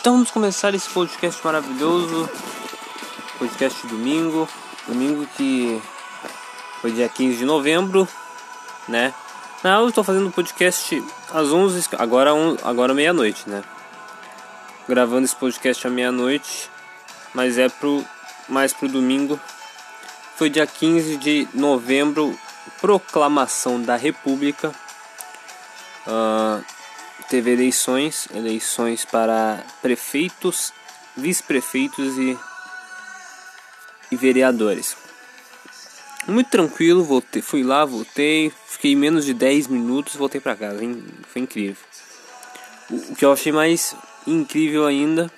Então vamos começar esse podcast maravilhoso. Podcast domingo. Domingo que foi dia 15 de novembro, né? Não, eu estou fazendo podcast às 11, agora, agora meia-noite, né? Gravando esse podcast à meia-noite, mas é pro, mais pro domingo. Foi dia 15 de novembro, proclamação da República. Uh, teve eleições, eleições para prefeitos, vice-prefeitos e, e vereadores. Muito tranquilo, voltei, fui lá, voltei, fiquei menos de 10 minutos, voltei para casa, foi incrível. O, o que eu achei mais incrível ainda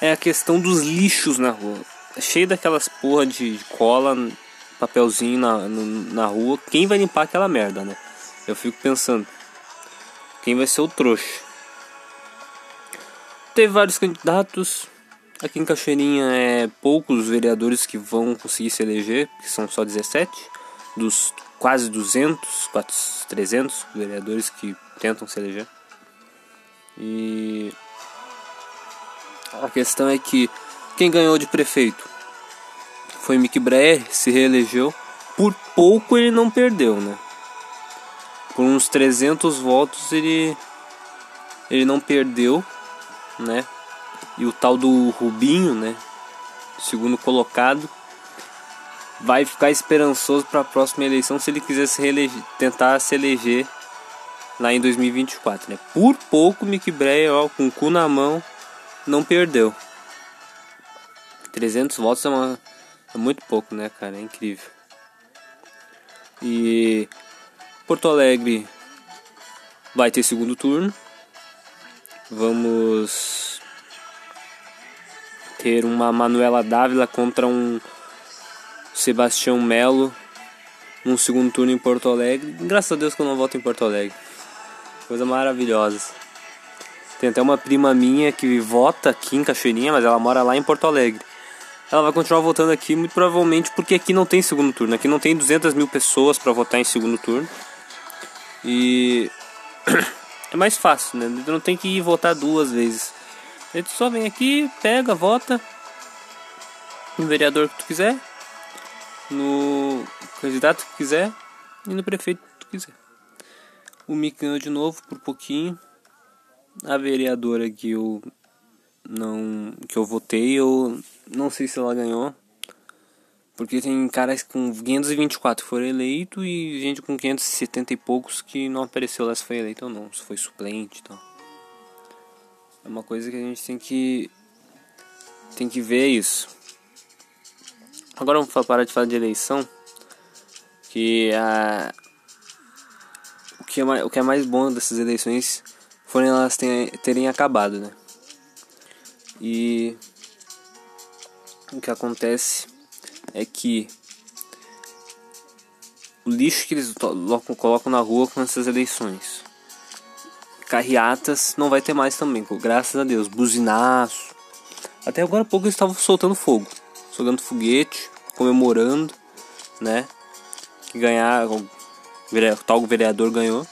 é a questão dos lixos na rua. É cheio daquelas porra de cola, papelzinho na, no, na rua. Quem vai limpar aquela merda, né? Eu fico pensando, quem vai ser o trouxa. Teve vários candidatos. Aqui em Cachoeirinha é poucos os vereadores que vão conseguir se eleger, que são só 17 dos quase 200, 400, 300 vereadores que tentam se eleger. E a questão é que quem ganhou de prefeito foi Mick Breyer, se reelegeu. Por pouco ele não perdeu, né? Por uns 300 votos ele ele não perdeu, né? E o tal do Rubinho, né? Segundo colocado, vai ficar esperançoso para a próxima eleição se ele quiser se reeleger, tentar se eleger lá em 2024, né? Por pouco Mick Breyer, ó, com o cu na mão, não perdeu. 300 votos é, uma, é muito pouco, né, cara? É incrível. E Porto Alegre vai ter segundo turno. Vamos ter uma Manuela Dávila contra um Sebastião Melo num segundo turno em Porto Alegre. Graças a Deus que eu não voto em Porto Alegre. Coisa maravilhosa. Tem até uma prima minha que vota aqui em Cachoeirinha, mas ela mora lá em Porto Alegre. Ela vai continuar votando aqui, muito provavelmente porque aqui não tem segundo turno. Aqui não tem 200 mil pessoas para votar em segundo turno. E é mais fácil, né? Não tem que ir votar duas vezes. Ele só vem aqui, pega, vota no vereador que tu quiser, no candidato que quiser e no prefeito que tu quiser. O Mick ganhou de novo por pouquinho. A vereadora que eu não que eu votei, eu não sei se ela ganhou. Porque tem caras com 524 que foram eleitos e gente com 570 e poucos que não apareceu lá se foi eleito ou não, se foi suplente e tal. É uma coisa que a gente tem que tem que ver isso. Agora vamos parar de falar de eleição, que a o que é mais, o que é mais bom dessas eleições foram elas terem, terem acabado, né? E o que acontece é que o lixo que eles colocam na rua com essas eleições. Carreatas não vai ter mais também, graças a Deus. Buzinaço. Até agora pouco eles estavam soltando fogo, soltando foguete, comemorando, né? Que ganhar, tal vereador ganhou.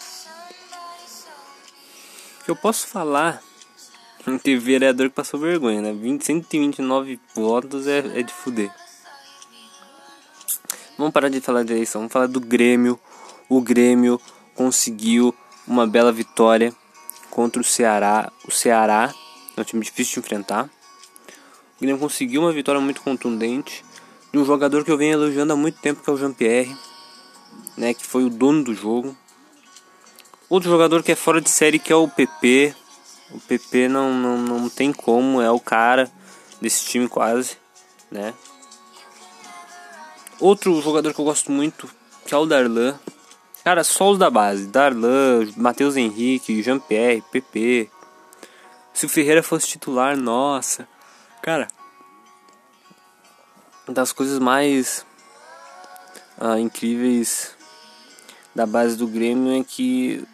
Que eu posso falar teve vereador que passou vergonha, né? 20, 129 votos é, é de fuder. Vamos parar de falar de eleição, vamos falar do Grêmio. O Grêmio conseguiu uma bela vitória contra o Ceará. O Ceará é um time difícil de enfrentar. O Grêmio conseguiu uma vitória muito contundente de um jogador que eu venho elogiando há muito tempo, que é o Jean-Pierre, né, que foi o dono do jogo. Outro jogador que é fora de série, que é o PP. O PP não, não, não tem como, é o cara desse time quase, né. Outro jogador que eu gosto muito, que é o Darlan. Cara, só os da base. Darlan, Matheus Henrique, Jean-Pierre, PP. Se o Ferreira fosse titular, nossa. Cara, das coisas mais ah, incríveis da base do Grêmio é que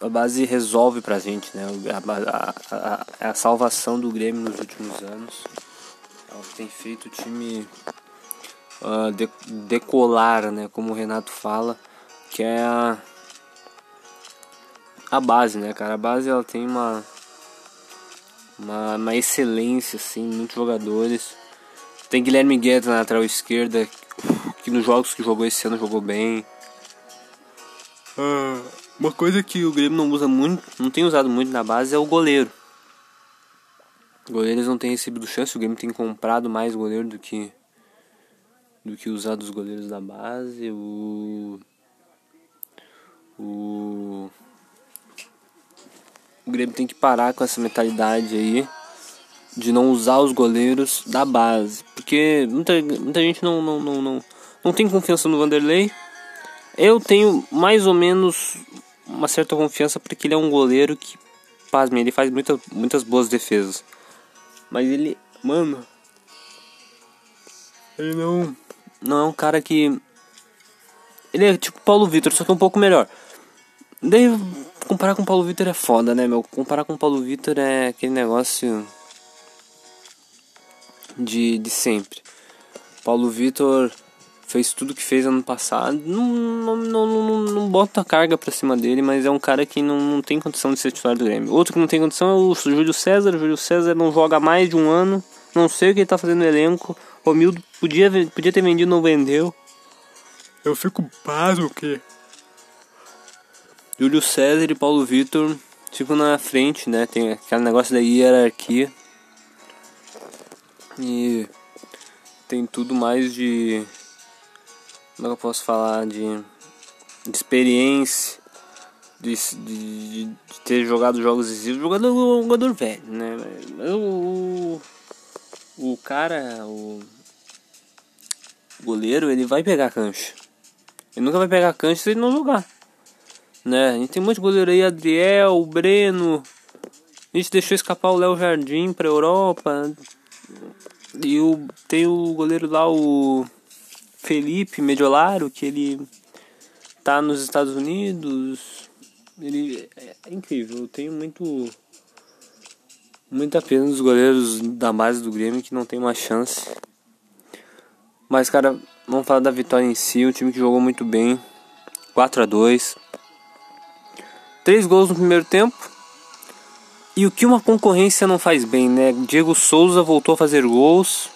a base resolve pra gente, né? A, a, a, a salvação do Grêmio nos últimos anos. Ela tem feito o time uh, de, decolar, né? Como o Renato fala, que é a, a base, né, cara? A base ela tem uma, uma, uma excelência, assim, muitos jogadores. Tem Guilherme Guedes na lateral esquerda, que nos jogos que jogou esse ano jogou bem. Ah, uma coisa que o Grêmio não usa muito, não tem usado muito na base é o goleiro. Goleiros não têm recebido chance, o Grêmio tem comprado mais goleiro do que do que usado os goleiros da base. O o o Grêmio tem que parar com essa mentalidade aí de não usar os goleiros da base. Porque muita, muita gente não, não, não, não, não tem confiança no Vanderlei. Eu tenho mais ou menos uma certa confiança porque ele é um goleiro que, pasme, ele faz muita, muitas boas defesas. Mas ele, mano, ele não, não é um cara que. Ele é tipo Paulo Vitor, só que é um pouco melhor. Daí comparar com Paulo Vitor é foda, né, meu? Comparar com Paulo Vitor é aquele negócio de, de sempre. Paulo Vitor fez tudo que fez ano passado. Não, não, não, não, não bota carga pra cima dele, mas é um cara que não, não tem condição de ser titular do Grêmio. Outro que não tem condição é o Júlio César. O Júlio César não joga mais de um ano. Não sei o que ele tá fazendo no elenco. Romildo podia, podia ter vendido, não vendeu. Eu fico pasmo que. Júlio César e Paulo Vitor ficam na frente, né? Tem aquele negócio da hierarquia. E tem tudo mais de. Como é que eu posso falar? De, de experiência, de, de, de, ter jogado jogos decisivos. Jogador, jogador velho, né? O, o cara, o goleiro, ele vai pegar cancha. Ele nunca vai pegar cancha se ele não jogar. Né? A gente tem um monte de goleiro aí, Adriel, Breno. A gente deixou escapar o Léo Jardim pra Europa. E o, tem o goleiro lá, o Felipe Mediolaro, que ele tá nos Estados Unidos. Ele é, é incrível. Eu tenho muito. Muita pena dos goleiros da base do Grêmio que não tem uma chance. Mas, cara, vamos falar da vitória em si. O time que jogou muito bem. 4 a 2 Três gols no primeiro tempo. E o que uma concorrência não faz bem, né? Diego Souza voltou a fazer gols.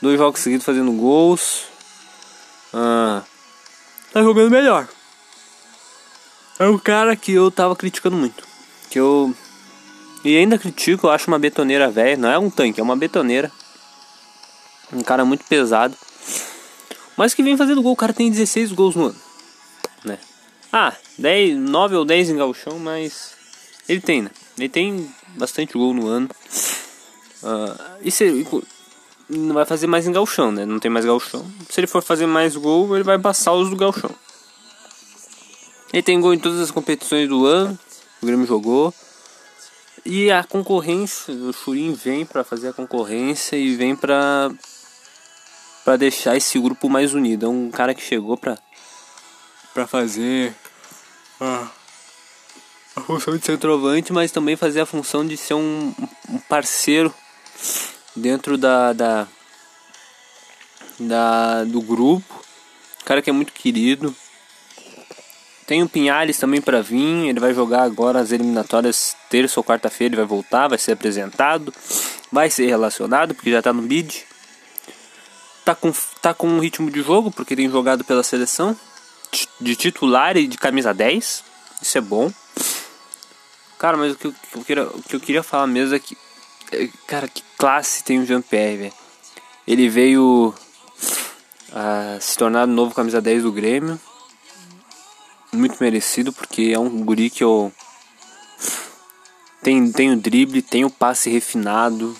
Dois jogos seguidos fazendo gols. Ah, tá jogando melhor. É um cara que eu tava criticando muito. Que eu. E ainda critico, eu acho uma betoneira velha. Não é um tanque, é uma betoneira. Um cara muito pesado. Mas que vem fazendo gol. O cara tem 16 gols no ano. Né? Ah, 10, 9 ou 10 em galchão, mas. Ele tem, né? Ele tem bastante gol no ano. Uh, e se não vai fazer mais em galchão, né? Não tem mais galchão. Se ele for fazer mais gol, ele vai passar os do galchão. Ele tem gol em todas as competições do ano. O Grêmio jogou. E a concorrência, o Churin vem para fazer a concorrência e vem para para deixar esse grupo mais unido. É um cara que chegou para para fazer ah a função de centroavante, mas também fazer a função de ser um, um parceiro dentro da, da, da do grupo. Cara que é muito querido. Tem o Pinhales também para vir, ele vai jogar agora as eliminatórias terça ou quarta-feira, ele vai voltar, vai ser apresentado, vai ser relacionado porque já tá no bid. Tá com tá com um ritmo de jogo porque tem jogado pela seleção de titular e de camisa 10. Isso é bom. Cara, mas o que eu, queria, o que eu queria falar mesmo é que. é, Cara, que classe tem o Jean-Pierre, velho. Ele veio a se tornar novo camisa 10 do Grêmio. Muito merecido, porque é um guri que eu. Tem, tem o drible, tem o passe refinado,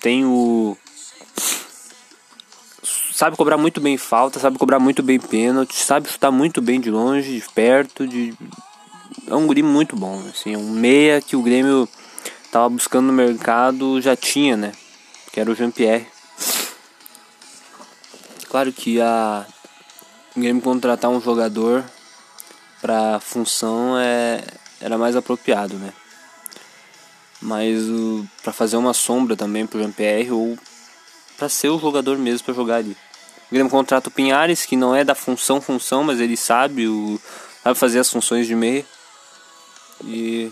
tem o. Sabe cobrar muito bem falta, sabe cobrar muito bem pênalti, sabe chutar muito bem de longe, de perto, de. É um guri muito bom, assim, um meia que o Grêmio tava buscando no mercado, já tinha, né? Que era o Jean-Pierre. Claro que a o Grêmio contratar um jogador pra função é era mais apropriado, né? Mas para fazer uma sombra também pro Jean-Pierre ou pra ser o jogador mesmo pra jogar ali. O Grêmio contrata o Pinhares, que não é da função função, mas ele sabe o sabe fazer as funções de meia. E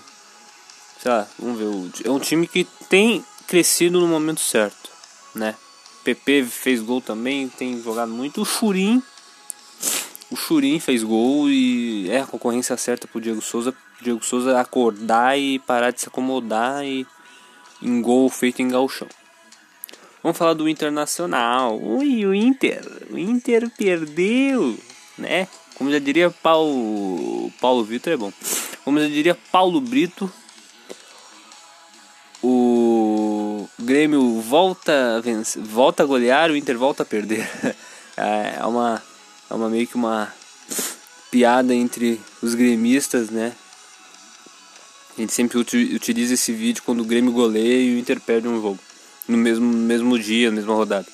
sei lá, vamos ver, é um time que tem crescido no momento certo, né? PP fez gol também, tem jogado muito. O Churin. O Churin fez gol e é a concorrência certa pro Diego Souza. O Diego Souza acordar e parar de se acomodar e em gol feito em galchão. Vamos falar do Internacional. Ui, o Inter. O Inter perdeu, né? Como já diria Paulo, Paulo Vitor é bom. Como já diria Paulo Brito, o Grêmio volta a vencer, volta a golear, o Inter volta a perder. É uma, é uma meio que uma piada entre os gremistas, né? A gente sempre uti- utiliza esse vídeo quando o Grêmio goleia e o Inter perde um jogo. No mesmo, mesmo dia, mesma rodada.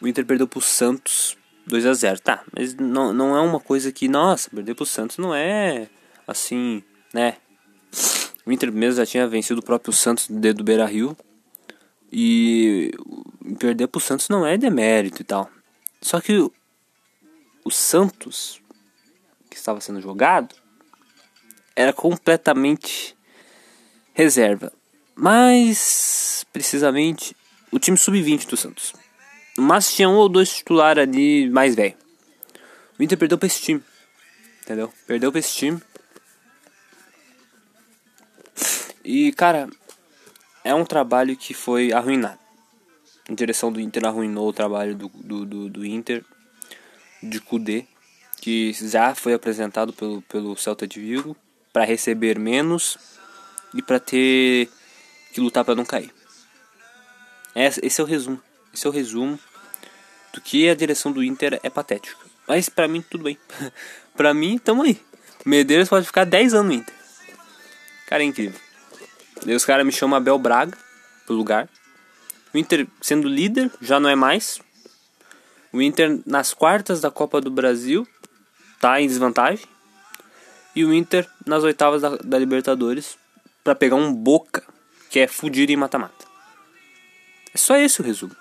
O Inter perdeu pro Santos 2 a 0 Tá, mas não, não é uma coisa que, nossa, perder pro Santos não é assim, né? O Inter mesmo já tinha vencido o próprio Santos do Beira Rio. E perder pro Santos não é demérito e tal. Só que o, Santos, que estava sendo jogado, era completamente reserva. Mais precisamente, o time sub-20 do Santos. Mas tinha um ou dois titulares ali mais velho. O Inter perdeu pra esse time. Entendeu? Perdeu pra esse time. E, cara, é um trabalho que foi arruinado. A direção do Inter arruinou o trabalho do, do, do, do Inter, de Kudê, que já foi apresentado pelo, pelo Celta de Vigo para receber menos e para ter que lutar para não cair. Esse, esse é o resumo. Esse é o resumo do que a direção do Inter é patética. Mas pra mim tudo bem. pra mim, tamo aí. Medeiros pode ficar 10 anos no Inter. Cara, é incrível. Os caras me chamam Abel Braga pro lugar. O Inter sendo líder, já não é mais. O Inter nas quartas da Copa do Brasil tá em desvantagem. E o Inter nas oitavas da, da Libertadores para pegar um Boca que é fudido em mata-mata. É só esse o resumo.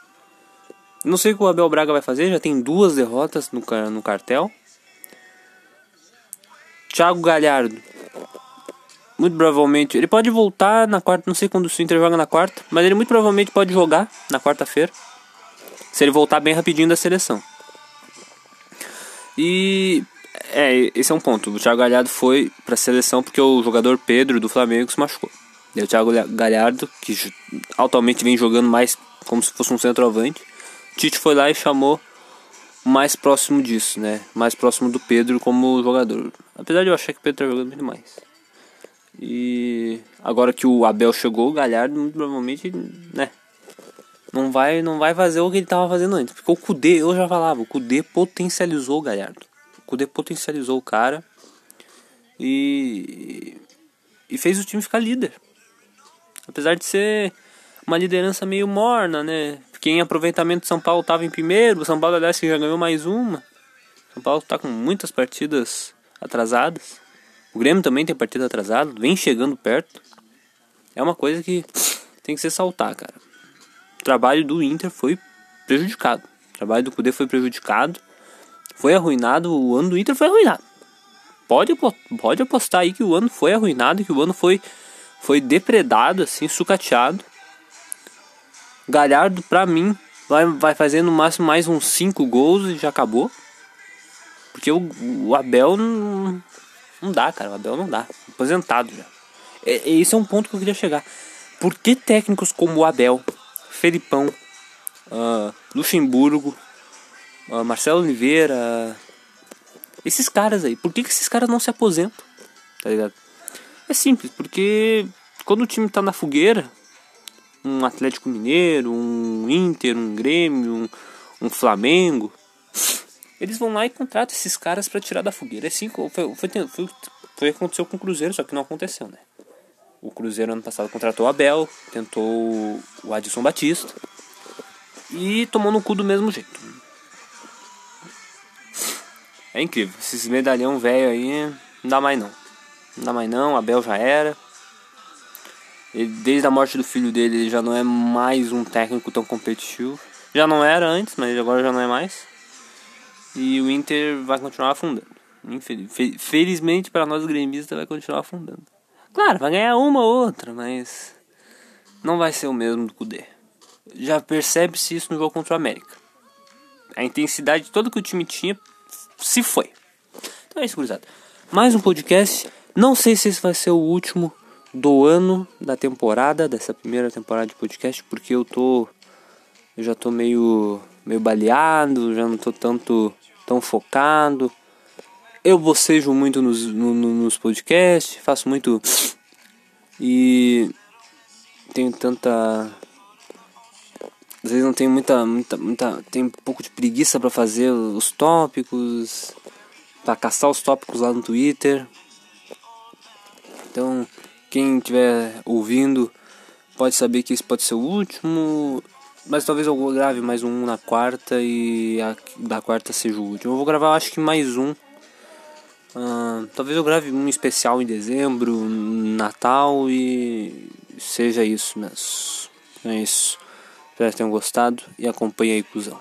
Não sei o que o Abel Braga vai fazer, já tem duas derrotas no, no cartel. Thiago Galhardo. Muito provavelmente. Ele pode voltar na quarta. Não sei quando o Inter joga na quarta. Mas ele muito provavelmente pode jogar na quarta-feira. Se ele voltar bem rapidinho da seleção. E. É, esse é um ponto. O Thiago Galhardo foi pra seleção porque o jogador Pedro do Flamengo se machucou. E o Thiago Galhardo, que atualmente vem jogando mais como se fosse um centroavante. Tite foi lá e chamou mais próximo disso, né? Mais próximo do Pedro como jogador. Apesar de eu achar que o Pedro tá jogando muito mais. E agora que o Abel chegou, o Galhardo muito provavelmente, né? Não vai, não vai fazer o que ele tava fazendo antes. Porque o Kudê, eu já falava, o Kudê potencializou o Galhardo. O Kudê potencializou o cara e e fez o time ficar líder. Apesar de ser uma liderança meio morna, né? Porque em aproveitamento São Paulo tava em primeiro, o São Paulo aliás já ganhou mais uma. São Paulo tá com muitas partidas atrasadas. O Grêmio também tem partida atrasada, vem chegando perto. É uma coisa que tem que se saltar, cara. Trabalho do Inter foi prejudicado. O trabalho do Cudê foi prejudicado. Foi arruinado, o ano do Inter foi arruinado. Pode, pode apostar aí que o ano foi arruinado, que o ano foi, foi depredado, assim, sucateado. Galhardo, pra mim, vai, vai fazer no máximo mais uns 5 gols e já acabou. Porque o, o Abel não, não dá, cara. O Abel não dá. Aposentado já. É, esse é um ponto que eu queria chegar. Por que técnicos como o Abel, Felipão, uh, Luxemburgo, uh, Marcelo Oliveira, esses caras aí, por que, que esses caras não se aposentam? Tá ligado? É simples, porque quando o time tá na fogueira, um Atlético Mineiro, um Inter, um Grêmio, um, um Flamengo, eles vão lá e contratam esses caras para tirar da fogueira. É assim, foi, foi, foi, foi, aconteceu com o Cruzeiro, só que não aconteceu, né? O Cruzeiro ano passado contratou o Abel, tentou o Adson Batista e tomou no cu do mesmo jeito. É incrível, esses medalhão velho aí não dá mais não. Não dá mais não, Abel já era. Ele, desde a morte do filho dele, ele já não é mais um técnico tão competitivo. Já não era antes, mas agora já não é mais. E o Inter vai continuar afundando. Felizmente para nós gremistas vai continuar afundando. Claro, vai ganhar uma ou outra, mas não vai ser o mesmo do Kudê. Já percebe-se isso no jogo contra o América. A intensidade toda que o time tinha se foi. Então é isso, gurizada. Mais um podcast. Não sei se esse vai ser o último do ano da temporada, dessa primeira temporada de podcast, porque eu tô. Eu já tô meio. meio baleado, já não tô tanto. tão focado eu bocejo muito nos, no, nos podcasts, faço muito. E tenho tanta. Às vezes não tenho muita. muita, muita tenho um pouco de preguiça para fazer os tópicos. para caçar os tópicos lá no Twitter. Então, quem estiver ouvindo pode saber que esse pode ser o último. Mas talvez eu grave mais um na quarta e a da quarta seja o último. Eu vou gravar acho que mais um Uh, talvez eu grave um especial em dezembro, Natal e seja isso mesmo. É isso. Espero que tenham gostado e acompanhe aí, cuzão.